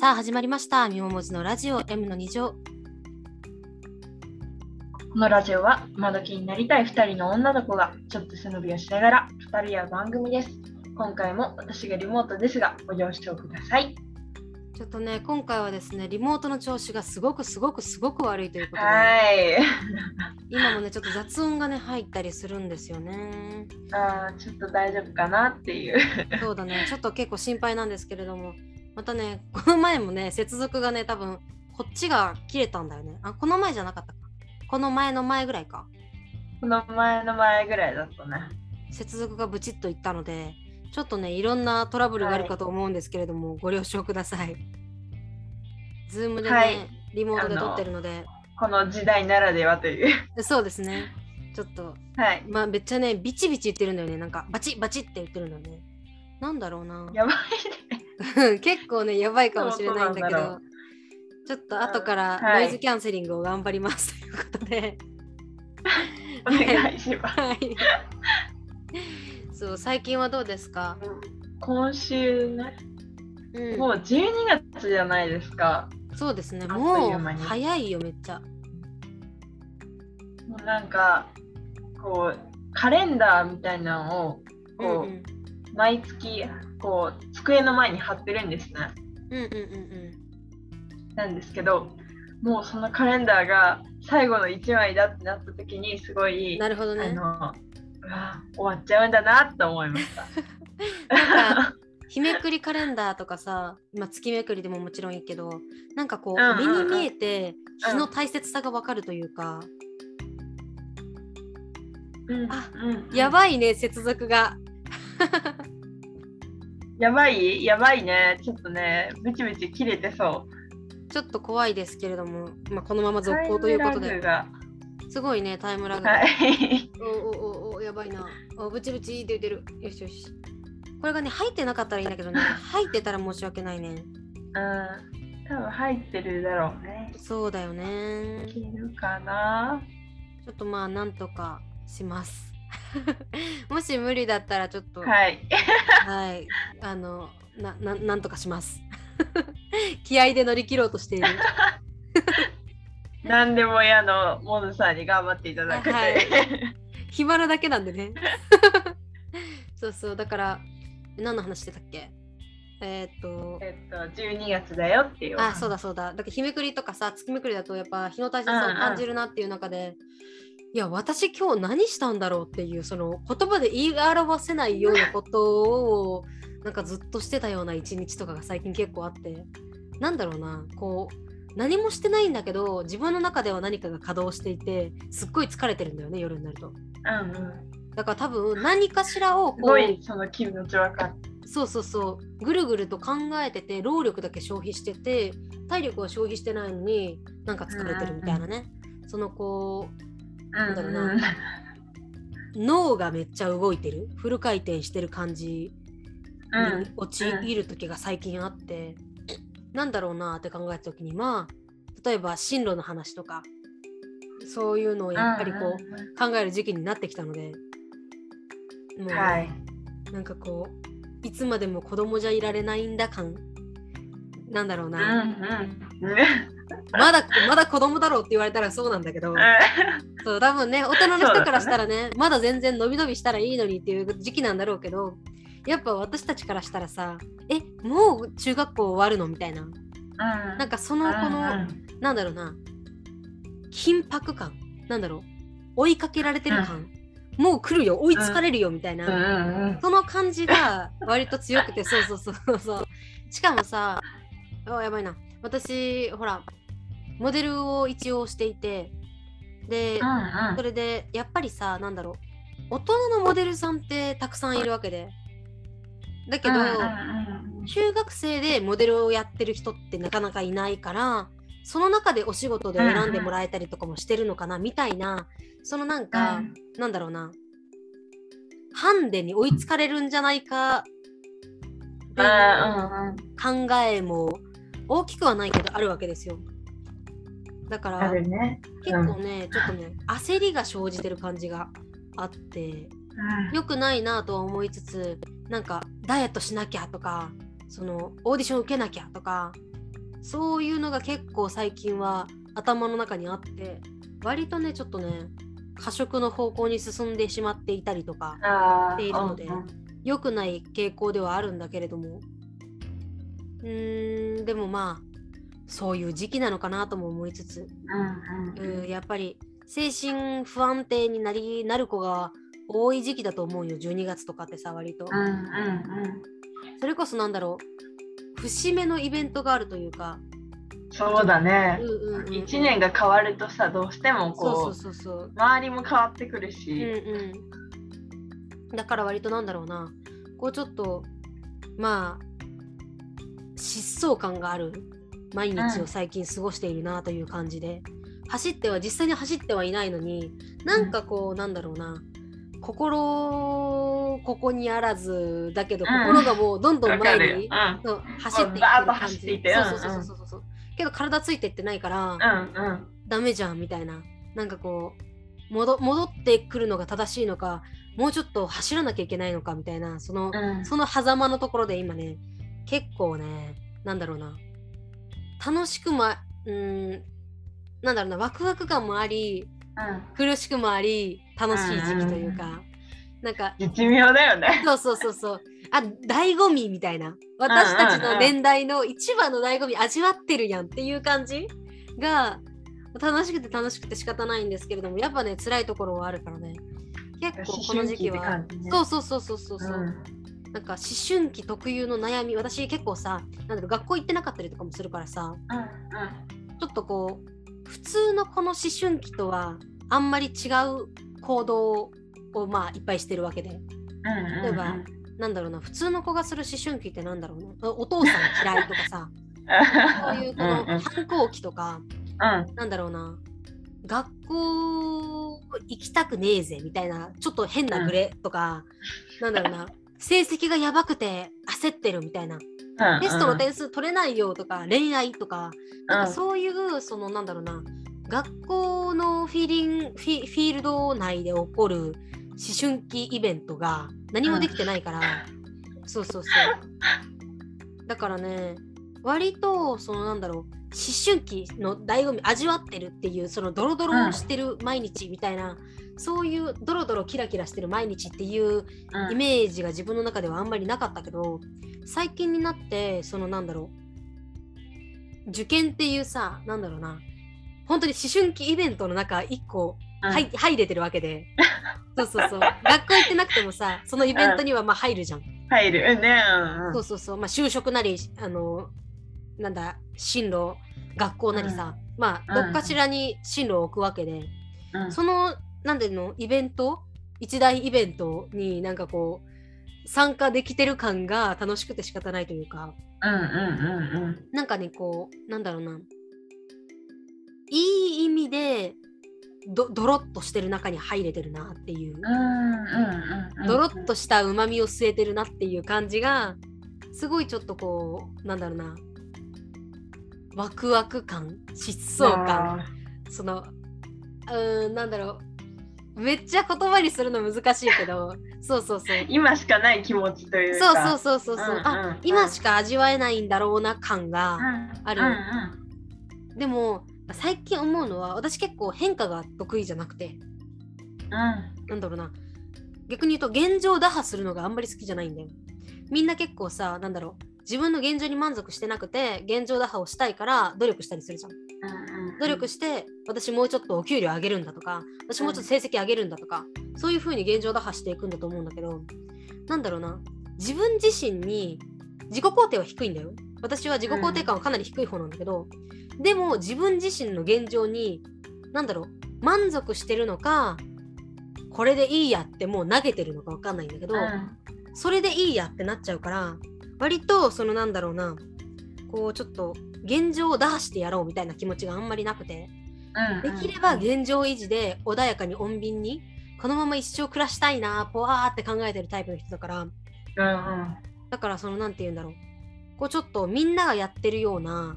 さあ始まりました。みももずのラジオ M の2乗。このラジオは今時になりたい2人の女の子がちょっと背伸びをしながら2人や番組です。今回も私がリモートですがご了承ください。ちょっとね、今回はですね、リモートの調子がすごくすごくすごく悪いということで、はい。今もね、ちょっと雑音がね、入ったりするんですよね。あーちょっと大丈夫かなっていう。そうだね、ちょっと結構心配なんですけれども、またね、この前もね、接続がね、多分こっちが切れたんだよね。あ、この前じゃなかったか。この前の前ぐらいか。この前の前ぐらいだったね。接続がブチッといったので、ちょっとね、いろんなトラブルがあるかと思うんですけれども、ご了承ください。ズームでね、はいリモートで撮ってるので、この時代ならではという。そうですね。ちょっと、はい。まあ、めっちゃね、ビチビチ言ってるんだよね。なんか、バチバチって言ってるんだよね。なんだろうな。やばいね。結構ね、やばいかもしれないんだけど、ちょっと後からはいノイズキャンセリングを頑張りますということで、お願いします。はい。そう、最近はどうですか？今週ね、うん、もう12月じゃないですか。そうですね。もいう早いよ、めっちゃ。もうなんか、こう、カレンダーみたいなのを、こう、うんうん毎月こう机の前に貼ってるんですね。うんうんうんなんですけどもうそのカレンダーが最後の1枚だってなった時にすごうん。い、なるほどね。あのうわ終わっちゃうんだなと思いました。日めくりカレンダーとかさ、まあ、月めくりでももちろんいいけどなんかこう、目に見えて日の大切さがわかるというか、うんあうんやばいね接続が やばい？やばいね。ちょっとねブチブチ切れてそう。ちょっと怖いですけれども、まあ、このまま続行ということで。すごいねタイムラグ。はい。おおおおやばいな。おブチブチって言ってる。よしよし。これがね入ってなかったらいいんだけどね。入ってたら申し訳ないね。うん。多分入ってるだろうね。そうだよね。切るかな。ちょっとまあなんとかします もし無理だったらちょっとはい。はい、あのなななんとかします。気合で乗り切ろうとしている。何でも屋のモヌさんに頑張っていただく。はい暇なだけなんでね。そうそう、だから、何の話してたっけ？えーっと、えっと、12月だよっていう。あ、そうだそうだ。だから日めくりとかさ、月めくりだとやっぱ日の大切さを感じるなっていう中で、いや、私今日何したんだろうっていう、その言葉で言い表せないようなことを、なんかずっとしてたような一日とかが最近結構あって、なんだろうな、こう、何もしてないんだけど、自分の中では何かが稼働していて、すっごい疲れてるんだよね、夜になると。うんうん。だから多分何かしらをこう、その気持ちわかる。そうそうそう、ぐるぐると考えてて、労力だけ消費してて、体力は消費してないのに、なんか疲れてるみたいなね。そのこう、なんだろうな。脳がめっちゃ動いてる？フル回転してる感じうん。に陥る時が最近あって、なんだろうなって考えた時にまあ例えば進路の話とかそういうのをやっぱりこう考える時期になってきたのでもう、はい。なんかこういつまでも子供じゃいられないんだ感。なんだろううんな、うん。まだまだ子供だろうって言われたらそうなんだけど、そう多分ね大人の人からしたらねまだ全然伸び伸びしたらいいのにっていう時期なんだろうけどやっぱ私たちからしたらさえもう中学校終わるのみたいな。なんかそのこの、なんだろうな緊迫感。なんだろう。追いかけられてる感、もう来るよ追いつかれるよみたいな、うんうんうん。その感じが割と強くてそうそうそうそう。しかもさあやばいな。私ほらモデルを一応していてで、うんうん。それでやっぱりさなんだろう。大人のモデルさんってたくさんいるわけで。だけど、うんうん中学生でモデルをやってる人ってなかなかいないからその中でお仕事で選んでもらえたりとかもしてるのかなみたいなそのなんか、うん。なんだろうな。ハンデに追いつかれるんじゃないかっていうあ考えも大きくはないけどあるわけですよだからるね。結構ね、ちょっとね焦りが生じてる感じがあって良くないなとは思いつつなんかダイエットしなきゃとかそのオーディション受けなきゃとかそういうのが結構最近は頭の中にあって割とねちょっとね過食の方向に進んでしまっていたりとかしているので、良くない傾向ではあるんだけれども。うーんでもまあそういう時期なのかなとも思いつつ、うんうん、やっぱり精神不安定になりなる子が多い時期だと思うよ。12月とかってさ割と、うんうんうん、それこそなんだろう。節目のイベントがあるというか。そうだね、うんうんうん、1年が変わるとさどうしてもこうそうそうそう。周りも変わってくるし、うんうん、だから割となんだろうな。こうちょっとまあ疾走感がある毎日を最近過ごしているなという感じで、うん、走っては実際に走ってはいないのになんかこう、うん、なんだろうな。心ここにあらずだけど、心がもうどんどん前に、走っていってる感じ、そうそうそうそうそう。けど体ついてってないから、うんうん、ダメじゃんみたいな。なんかこう戻戻ってくるのが正しいのかもうちょっと走らなきゃいけないのかみたいな。その、うん、その狭間のところで今ね結構ねなんだろうな楽しくまうんなんだろうなワクワク感もあり、うん、苦しくもあり楽しい時期というか、うんうん、なんか絶妙だよね。そうそうそうそう。あ醍醐味みたいな。私たちの年代の一番の醍醐味味わってるやんっていう感じが楽しくて楽しくて仕方ないんですけれどもやっぱね辛いところはあるからね。結構この時期は、ね、そうそうそうそうそうそう、うんなんか思春期特有の悩み私結構さなんだろう学校行ってなかったりとかもするからさ、うんうん、ちょっとこう普通のこの思春期とはあんまり違う行動をまあいっぱいしてるわけで、例えばなんだろうな普通の子がする思春期ってなんだろうな。お父さん嫌いとかさそういうこの反抗期とか、うん、なんだろうな学校行きたくねえぜみたいなちょっと変なグレとか、うん、なんだろうな成績がやばくて焦ってるみたいな、テストの点数取れないよとか恋愛とかなんかそういうそのなんだろうな。学校のフィーリンフィフィールド内で起こる思春期イベントが何もできてないから、そうそうそう。だからね割とそのなんだろう思春期の醍醐味味わってるっていうそのドロドロしてる毎日みたいな、そういうドロドロキラキラしてる毎日っていうイメージが自分の中ではあんまりなかったけど最近になってそのなんだろう受験っていうさなんだろうな本当に思春期イベントの中1個入,、うん、入れてるわけで。そうそうそう。学校行ってなくてもさそのイベントにはまあ入るじゃん。入る。ね、うん、そうそうそう。まあ就職なりあのなんだ進路学校なりさ、うん、まあどっかしらに進路を置くわけで、うん、そのなんでのイベント？一大イベントになんかこう参加できてる感が楽しくて仕方ないというか、うんうんうんうん、なんかねこうなんだろうな。いい意味でどドロッとしてる中に入れてるなっていう,、ドロッとしたうまみを据えてるなっていう感じがすごいちょっとこうなんだろうなワクワク感疾走感。そのうんなんだろう。めっちゃ言葉にするの難しいけど そうそうそう。今しかない気持ちというか。そうそうそうそうそう、うんうん、あ今しか味わえないんだろうな感がある、うんうん、でも最近思うのは私結構変化が得意じゃなくて、うん、なんだろうな。逆に言うと現状打破するのがあんまり好きじゃないんだよ。みんな結構さなんだろう自分の現状に満足してなくて現状打破をしたいから努力したりするじゃん。努力して私もうちょっとお給料上げるんだとか私もうちょっと成績上げるんだとか、そういう風に現状打破していくんだと思うんだけどなんだろうな。自分自身に自己肯定は低いんだよ。私は自己肯定感はかなり低い方なんだけど、うん、でも自分自身の現状に何だろう満足してるのかこれでいいやってもう投げてるのか分かんないんだけど、うん、それでいいやってなっちゃうから割とそのなんだろうな。こうちょっと現状を打破してやろうみたいな気持ちがあんまりなくて、できれば現状維持で穏やかに穏便にこのまま一生暮らしたいなぽわーって考えてるタイプの人だから、うんうん、だからその何て言うんだろう。こうちょっとみんながやってるような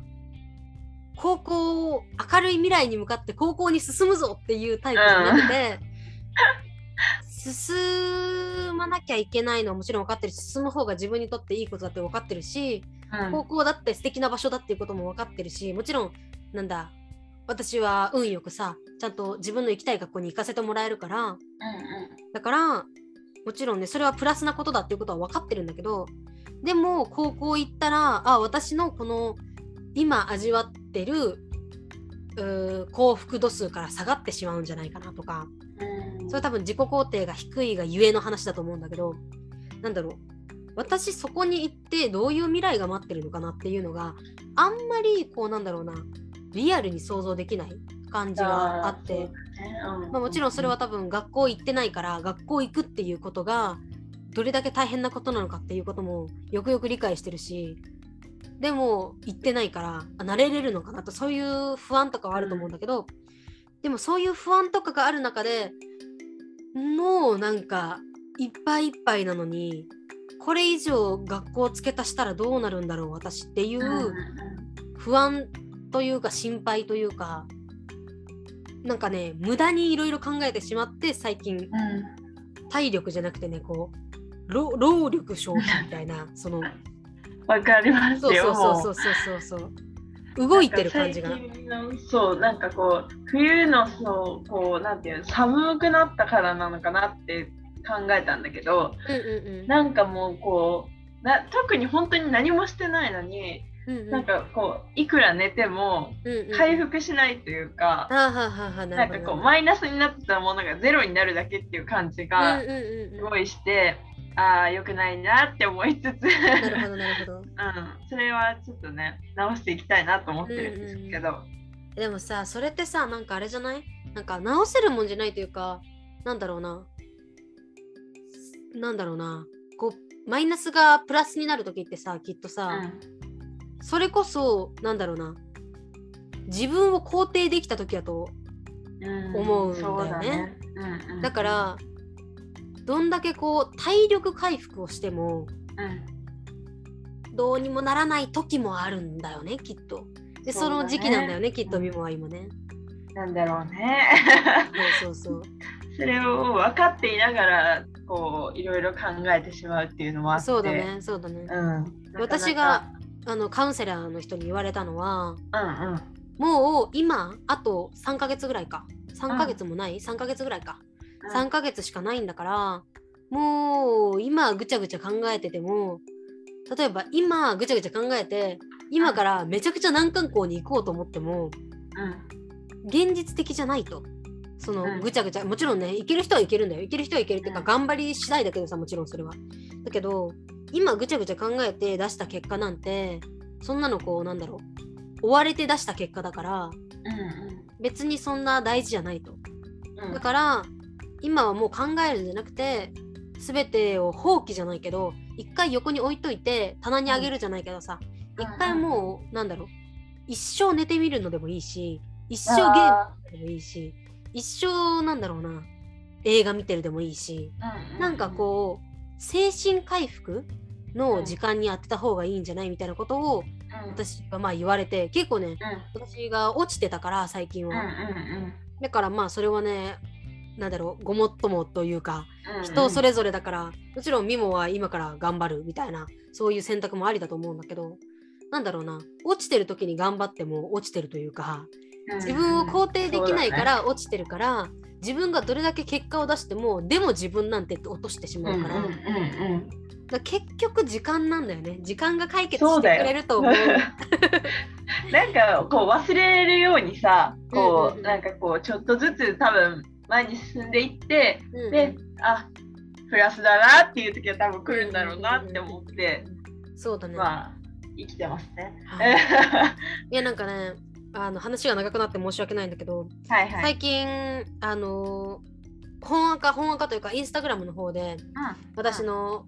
高校明るい未来に向かって高校に進むぞっていうタイプじゃなくて、進まなきゃいけないのはもちろん分かってるし進む方が自分にとっていいことだって分かってるし、うん、高校だって素敵な場所だっていうことも分かってるしもちろんなんだ私は運よくさちゃんと自分の行きたい学校に行かせてもらえるから、うんうん、だからもちろんねそれはプラスなことだっていうことは分かってるんだけどでも高校行ったらあ私のこの今味わってる幸福度数から下がってしまうんじゃないかなとか、それ多分自己肯定が低いがゆえの話だと思うんだけどなんだろう。私そこに行ってどういう未来が待ってるのかなっていうのがあんまりこうなんだろうな。リアルに想像できない感じがあって、まあ、もちろんそれは多分学校行ってないから学校行くっていうことがどれだけ大変なことなのかっていうこともよくよく理解してるしでも行ってないから慣れれるのかなとそういう不安とかはあると思うんだけど、でもそういう不安とかがある中でもうなんかいっぱいいっぱいなのにこれ以上学校付け足したらどうなるんだろう私っていう不安というか心配というかなんかね無駄にいろいろ考えてしまって最近、体力じゃなくてねこう労力消費みたいなその わかりますよ。そうそうそうそうそう動いてる感じが。そうなんかこう冬のそうこうなんていうの寒くなったからなのかなって考えたんだけど、うんうんうん、なんかもうこうな特に本当に何もしてないのに。うんうん、なんかこういくら寝ても回復しないというか、うんうん、なんかこうマイナスになってたものがゼロになるだけっていう感じがすごいして、ああよくないなって思いつつ。なるほどなるほど、うん、それはちょっとね直していきたいなと思ってるんですけど、うんうん、でもさそれってさなんかあれじゃない？なんか直せるもんじゃないというかなんだろうな。なんだろうな。こうマイナスがプラスになる時ってさきっとさ、うん、それこそなんだろうな。自分を肯定できた時だと思うんだよね。だからどんだけこう体力回復をしても、うん、どうにもならない時もあるんだよねきっと。でそ、ね,、の時期なんだよねきっとミモは今ね。なんだろうね。そうそうそう。それを分かっていながらこういろいろ考えてしまうっていうのもあって。そうだねそうだね、うん、私があのカウンセラーの人に言われたのは、うんうん、もう今あと3ヶ月ぐらいか。3ヶ月もない、うん、3ヶ月ぐらいか3ヶ月しかないんだからもう今ぐちゃぐちゃ考えてても例えば今ぐちゃぐちゃ考えて今からめちゃくちゃ難関校に行こうと思っても、うん、現実的じゃないと。そのぐちゃぐちゃ、もちろんね、行ける人は行けるんだよ。行ける人は行けるっていうか、頑張り次第だけどさ、もちろんそれは。だけど、今ぐちゃぐちゃ考えて出した結果なんて、そんなのこう、なんだろう、追われて出した結果だから、別にそんな大事じゃないと。うん、だから、今はもう考えるんじゃなくて全てを放棄じゃないけど一回横に置いといて棚にあげるじゃないけどさ一回もうなんだろう一生寝てみるのでもいいし一生ゲームでもいいし一生なんだろうな映画見てるでもいいし、なんかこう精神回復の時間に当てた方がいいんじゃないみたいなことを私はまあ言われて結構ね、私が落ちてたから最近は、だからまあそれはねなんだろうごもっともというか、人それぞれだからもちろんミモは今から頑張るみたいなそういう選択もありだと思うんだけどなんだろうな落ちてる時に頑張っても落ちてるというか自分を肯定できないから落ちてるから、ね、自分がどれだけ結果を出してもでも自分なんて落としてしまうから。だ結局時間なんだよね。時間が解決してくれると思う。なんかこう忘れるようにさこう、なんかこうちょっとずつ多分前に進んでいって、うん、であプラスだなっていう時は多分来るんだろうなって思って、そうだね。まあ生きてますね、はい、いやなんかねあの話が長くなって申し訳ないんだけど、はいはい、最近あの本赤本赤というかインスタグラムの方で、うん、私の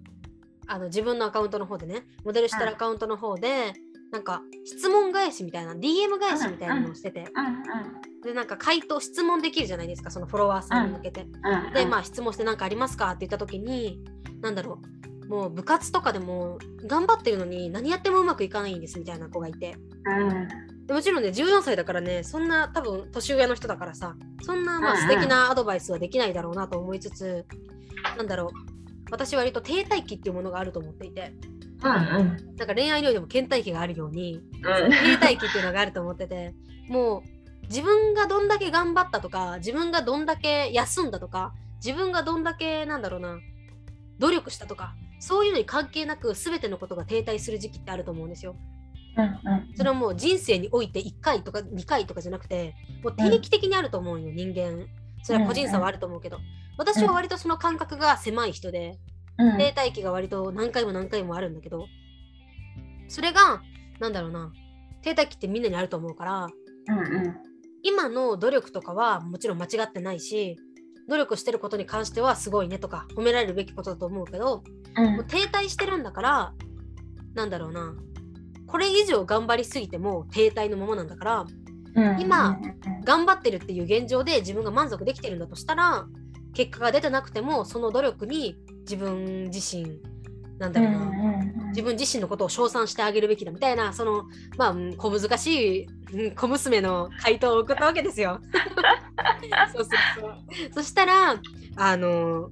あの自分のアカウントの方でねモデルしてるアカウントの方で、なんか質問返しみたいな DM 返しみたいなのをしてて、でなんか回答質問できるじゃないですかそのフォロワーさんに向けて、でまあ質問して何かありますかって言った時に何だろうもう部活とかでも頑張ってるのに何やってもうまくいかないんですみたいな子がいて、でもちろんね14歳だからねそんな多分年上の人だからさそんなまあ素敵なアドバイスはできないだろうなと思いつつ、なんだろう私割と停滞期っていうものがあると思っていて、うんうん、なんか恋愛においても倦怠期があるように、うん、停滞期っていうのがあると思っててもう自分がどんだけ頑張ったとか自分がどんだけ休んだとか自分がどんだけなんだろうな努力したとかそういうのに関係なく全てのことが停滞する時期ってあると思うんですよ。うんうん、それはもう人生において1回とか2回とかじゃなくてもう定期的にあると思うよ、人間。それは個人差はあると思うけど、私は割とその感覚が狭い人で、停滞期が割と何回も何回もあるんだけどそれがなんだろうな停滞期ってみんなにあると思うから、うんうん、今の努力とかはもちろん間違ってないし努力してることに関してはすごいねとか褒められるべきことだと思うけど、うん、もう停滞してるんだからなんだろうなこれ以上頑張りすぎても停滞のままなんだから、うん、今頑張ってるっていう現状で自分が満足できてるんだとしたら結果が出てなくてもその努力に自分自身なんだろうな、自分自身のことを称賛してあげるべきだみたいなそのまあ小難しい小娘の回答を送ったわけですよ。そうそうそう。そしたらあの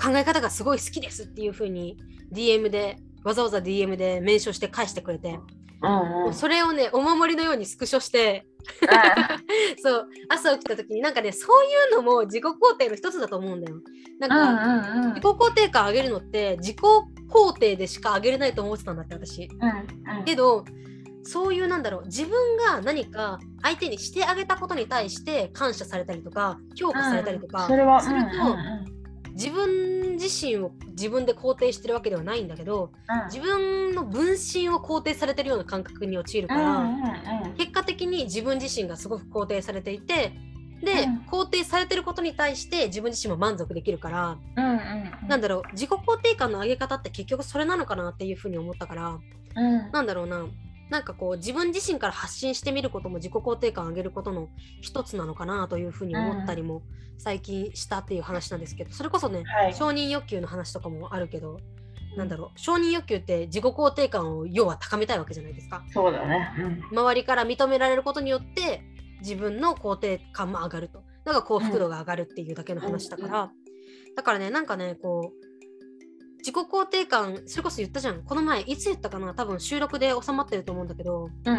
考え方がすごい好きですっていうふうに DM でわざわざ DM でメンションして返してくれて、うんうん、それをねお守りのようにスクショして そう朝起きた時になんかねそういうのも自己肯定の一つだと思うんだよ。なんか、うんうんうん、自己肯定感上げるのって自己肯定でしか上げれないと思ってたんだって私。うんうん、けどそういうなんだろう自分が何か相手にしてあげたことに対して感謝されたりとか評価されたりとか、うん、それはすると、うんうん自分自身を自分で肯定してるわけではないんだけど、うん、自分の分身を肯定されてるような感覚に陥るから、うんうんうん、結果的に自分自身がすごく肯定されていてで、うん、肯定されてることに対して自分自身も満足できるから、うんうんうん、なんだろう自己肯定感の上げ方って結局それなのかなっていうふうに思ったから、うん、なんだろうななんかこう自分自身から発信してみることも自己肯定感を上げることの一つなのかなというふうに思ったりも最近したっていう話なんですけどそれこそね、はい、承認欲求の話とかもあるけどなんだろう承認欲求って自己肯定感を要は高めたいわけじゃないですか。そうだね、うん、周りから認められることによって自分の肯定感も上がると。だから幸福度が上がるっていうだけの話だから、だからねなんかねこう自己肯定感それこそ言ったじゃん。この前いつ言ったかな？多分収録で収まってると思うんだけど、うん、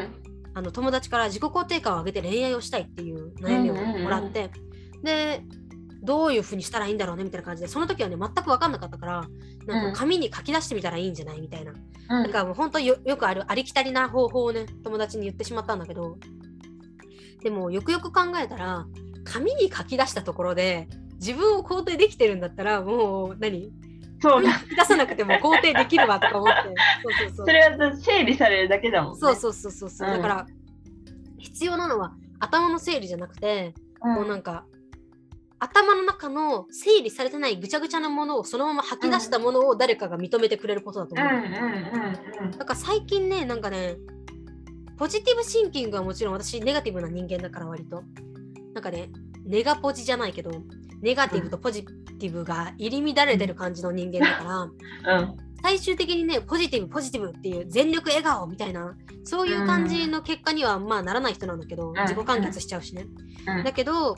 あの友達から自己肯定感を上げて恋愛をしたいっていう悩みをもらって、でどういうふうにしたらいいんだろうね？みたいな感じでその時はね全く分かんなかったからなんか紙に書き出してみたらいいんじゃない？みたいな、うん、なんかもう本当よよくあるありきたりな方法をね友達に言ってしまったんだけど。でもよくよく考えたら紙に書き出したところで自分を肯定できてるんだったらもう何？そう。だ出さなくても肯定できるわとか思って。そうそうそう。それは整理されるだけだもん、ね、そうそうそうそうそう、うん、だから必要なのは頭の整理じゃなくて、うん、こうなんか頭の中の整理されてないぐちゃぐちゃなものをそのまま吐き出したものを誰かが認めてくれることだと思う。だから最近ねなんかねポジティブシンキングはもちろん私ネガティブな人間だから割と。なんかねネガポジじゃないけどネガティブとポジティブが入り乱れてる感じの人間だから、うん、最終的にねポジティブポジティブっていう全力笑顔みたいなそういう感じの結果にはまあならない人なんだけど、自己完結しちゃうしね、だけど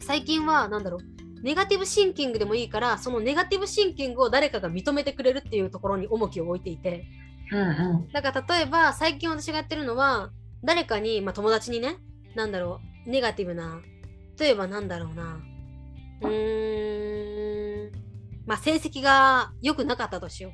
最近は何だろうネガティブシンキングでもいいからそのネガティブシンキングを誰かが認めてくれるっていうところに重きを置いていて、うんうん、だから例えば最近私がやってるのは誰かに、まあ、友達にね何だろうネガティブな例えばなんだろうなうー。んまあ成績が良くなかったとしよ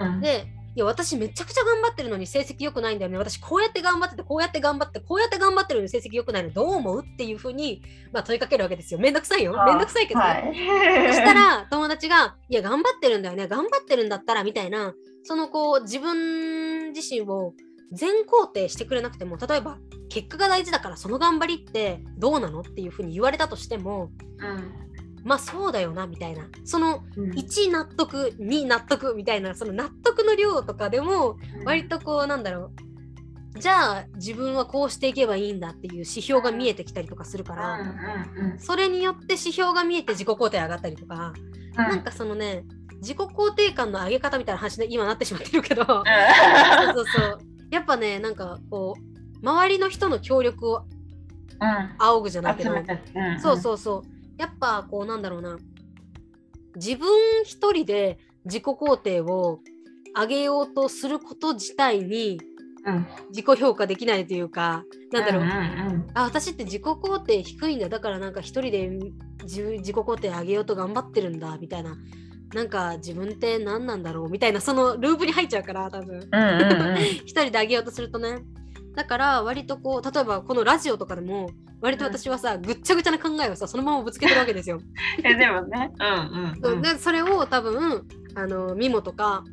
う。うん、でいや私めちゃくちゃ頑張ってるのに成績良くないんだよね。私こうやって頑張っててこうやって頑張ってこうやって頑張ってるのに成績良くないの。どう思うっていうふうに、まあ、問いかけるわけですよ。めんどくさいよ。めんどくさいけどね、はい、そしたら 友達がいや頑張ってるんだよね。頑張ってるんだったらみたいな。そのこう自分自身を全肯定してくれなくても例えば結果が大事だからその頑張りってどうなの？っていうふうに言われたとしても、うんまあそうだよなみたいな。その1納得、うん、2納得みたいなその納得の量とかでも割とこうなんだろう。じゃあ自分はこうしていけばいいんだっていう指標が見えてきたりとかするから、それによって指標が見えて自己肯定上がったりとか、うん、なんかそのね自己肯定感の上げ方みたいな話で今なってしまってるけど、そうそうそう。やっぱねなんかこう周りの人の協力を仰ぐじゃないけど、そうそうそうやっぱこうなんだろうな。自分一人で自己肯定を上げようとすること自体に自己評価できないというか、なんだろう,、あ私って自己肯定低いんだ。だからなんか一人で自自己肯定上げようと頑張ってるんだ。みたいな。なんか自分って何なんだろう。みたいなそのループに入っちゃうから多分、一人で上げようとするとね。だから割とこう例えばこのラジオとかでも割と私はさ、うん、ぐっちゃぐちゃな考えをさそのままぶつけてるわけですよ。えでもね、うんうん、うん、でそれを多分あのミモとか、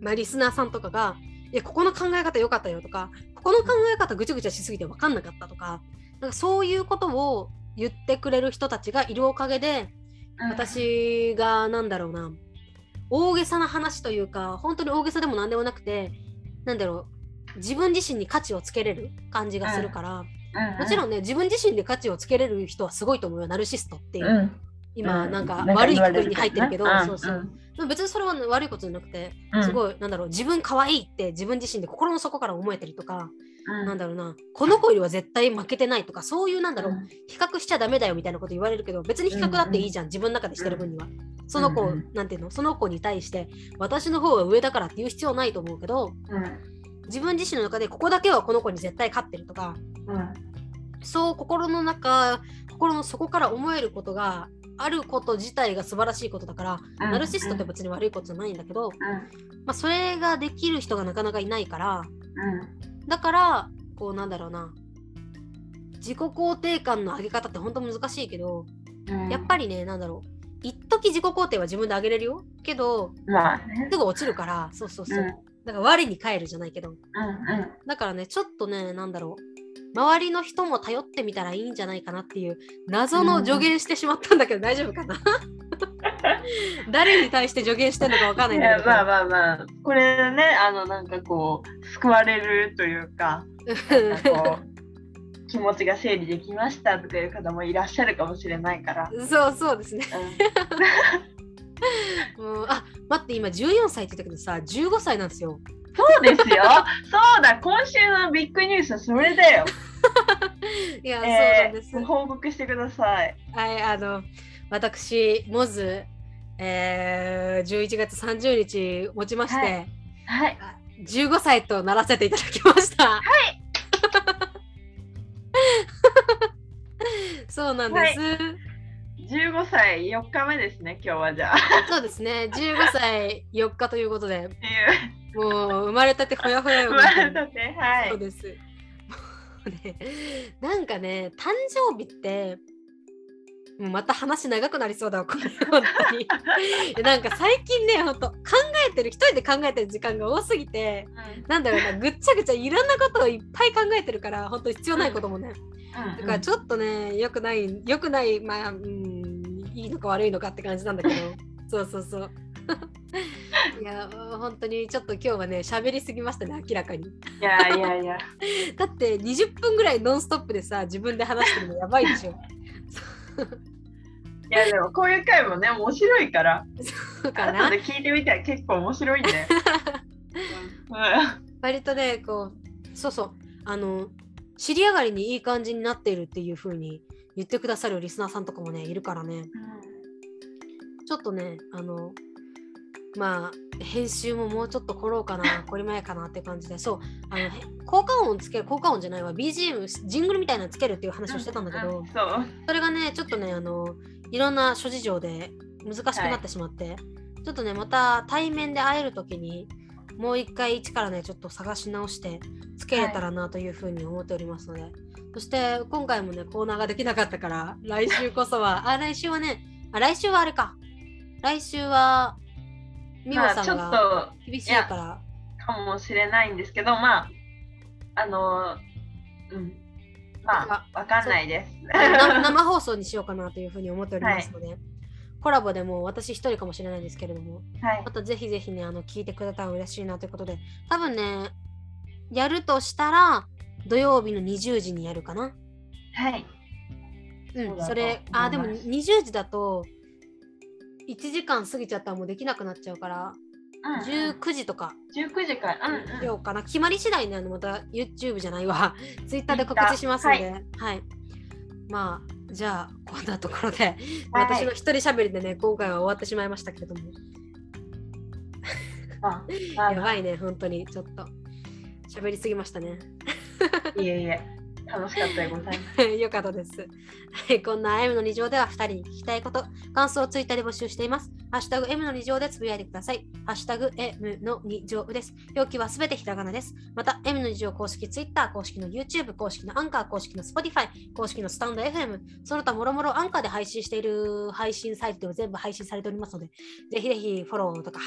まあ、リスナーさんとかが「いやここの考え方良かったよ」とか「ここの考え方ぐちゃぐちゃしすぎて分かんなかった」とかなんかそういうことを言ってくれる人たちがいるおかげで、うん、私がなんだろうな大げさな話というか本当に大げさでも何でもなくてなんだろう自分自身に価値をつけれる感じがするから、もちろんね自分自身で価値をつけれる人はすごいと思うよナルシストっていう、今なんか悪いくくりに入ってるけど、そうそう、でも別にそれは悪いことじゃなくて、すごいなんだろう自分可愛いって自分自身で心の底から思えてるとか、なんだろうなこの子よりは絶対負けてないとかそういうなんだろう、比較しちゃダメだよみたいなこと言われるけど別に比較だっていいじゃん、自分の中でしてる分には。その子、なんていうのその子に対して私の方が上だからって言う必要ないと思うけど、自分自身の中でここだけはこの子に絶対勝ってるとか、そう心の中心の底から思えることがあること自体が素晴らしいことだから、うん、ナルシストって別に悪いことじゃないんだけど、うん、まあ、それができる人がなかなかいないから、うん、だからこうなんだろうな自己肯定感の上げ方って本当難しいけど、やっぱりねなんだろう一時自己肯定は自分で上げれるよ。けど、まあね、すぐ落ちるからそうそうそう、だから我に返るじゃないけど、だからねちょっとねなんだろう周りの人も頼ってみたらいいんじゃないかなっていう謎の助言してしまったんだけど、大丈夫かな？誰に対して助言してるのかわかんないんだけど。まあまあまあ、これね、あのなんかこう、救われるというか、か 気持ちが整理できましたとかいう方もいらっしゃるかもしれないから。そうそうですね。うん、あ待って、今14歳って言ったけどさ、15歳なんですよ。そうですよ。そうだ、今週のビッグニュースはそれだよ。いや、えー、そうなんです。報告してください。はい、あの、私、モズ、えー、11月30日持ちまして、はい、はい、15歳とならせていただきました。はい。そうなんです。はい15歳4日目ですね、今日はじゃあ。そうですね、15歳4日ということで。もう生まれたてほやほやよ。生まれたて、はい。そうです。ね、なんかね、誕生日って、もうまた話長くなりそうだわ、これ、本当に。なんか最近ね、ほんと考えてる、一人で考えてる時間が多すぎて、うん、なんだろうな、ぐっちゃぐちゃいろんなことをいっぱい考えてるから、本当に必要ないこともね。うん、だからちょっとね、よくない、よくない、まあ、うん、いいのか悪いのかって感じなんだけど、そうそうそう。いや本当にちょっと今日はね喋りすぎましたね明らかに。いやいやいや。だって20分ぐらいノンストップでさ自分で話してるのやばいでしょ。いやでもこういう回もね面白いから。そうかな。後で聞いてみたら結構面白いんで。割とねこうそうそうあの尻上がりにいい感じになっているっていう風に言ってくださるリスナーさんとかもねいるからね。うん、ちょっとねあのまあ編集ももうちょっと凝ろうかなこれ前かなって感じで。そうあの効果音つける効果音じゃないわ。BGM ジングルみたいなのつけるっていう話をしてたんだけど、うん、それがねちょっとねあのいろんな諸事情で難しくなってしまって、はい、ちょっとねまた対面で会える時にもう一回一からねちょっと探し直してつけれたらなというふうに思っておりますので、はい、そして今回もねコーナーができなかったから来週こそはあ来週はねあ来週はあれか。来週は美穂さんが厳しいから。かもしれないんですけど、まあ、あの、うん。まあ、わかんないです。生放送にしようかなというふうに思っておりますので、はい、コラボでも私一人かもしれないんですけれども、はい、またぜひぜひね、あの聞いてくれたら嬉しいなということで、多分ね、やるとしたら、土曜日の20時にやるかな。はい。うん、それ、あ、でも20時だと、1時間過ぎちゃったらもうできなくなっちゃうから、うん、19時とか。19時かうん、ようかな。決まり次第ねまた YouTube じゃないわ。Twitter で告知しますので、はい、はい、まあじゃあこんなところで、私の一人喋りでね今回は終わってしまいましたけれども。やばいね本当に。ちょっと。喋りすぎましたね。いえいえ楽しかったでございます。よかったです。はい、こんな M の2乗では2人に聞きたいこと、感想をツイッターで募集しています。ハッシュタグ M の2乗でつぶやいてください。ハッシュタグ M の2乗です。表記はすべてひらがなです。また、M の2乗公式ツイッター、公式の YouTube、公式のアンカー、公式の Spotify、公式のスタンド FM、その他もろもろアンカーで配信している配信サイトでは全部配信されておりますので、ぜひぜひフォローとか、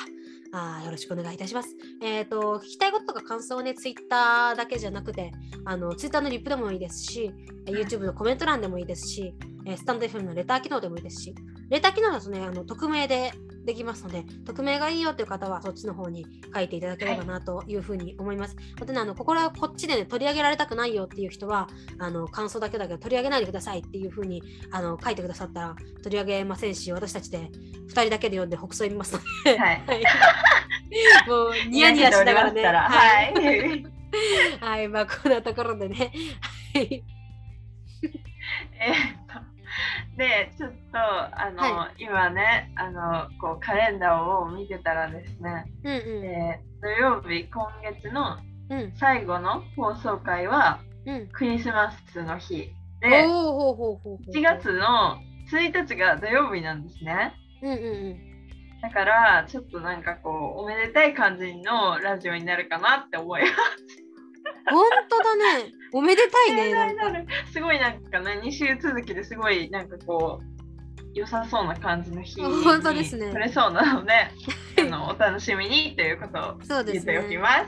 あよろしくお願いいたします。えっ、ー、と、聞きたいこととか感想をね、ツイッターだけじゃなくて、あの、ツイッターのリップでもいいですし、YouTube のコメント欄でもいいですし、スタンド FM のレター機能でもいいですし、レター機能だとね、あの匿名でできますので、匿名がいいよという方はそっちの方に書いていただければなというふうに思います。またね、あのここらこっちで、ね、取り上げられたくないよっていう人は、あの感想だけだけど取り上げないでくださいっていうふうにあの書いてくださったら取り上げませんし、私たちで2人だけで読んで北総見ますので、はい、もうニヤニヤしながらね。はい。はい、まあこんなところでね。えっとでちょっとあの、はい、今ねあのこうカレンダーを見てたらですね、うんうん、えー、土曜日今月の最後の放送回は、うん、クリスマスの日。で1月の1日が土曜日なんですね。うんうんうん。だからちょっとなんかこうおめでたい感じのラジオになるかなって思います。本当だね。おめでたいね。すごいなんかね、2週続きですごいなんかこう、良さそうな感じの日に本当ですね。取れそうなので、あのお楽しみにということを言っておきま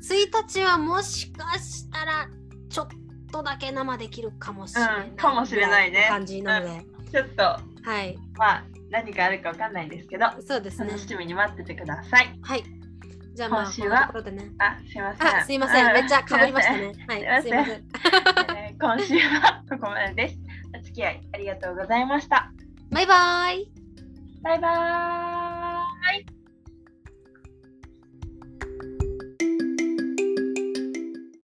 す。すね、1日はもしかしたらちょっとだけ生できるかもしれない、うん、かもしれないね。感じなので、うん、ちょっと、はい。まあ何かあるかわかんないですけど、そうですね。楽しみに待っててください。はい。じゃあまあ、今週は、ね、あ、すいません。あ、すいません。めっちゃかぶりましたね。はい、すいません。えー、今週はここまでです。お付き合いありがとうございました。バイバイ。バイバイ。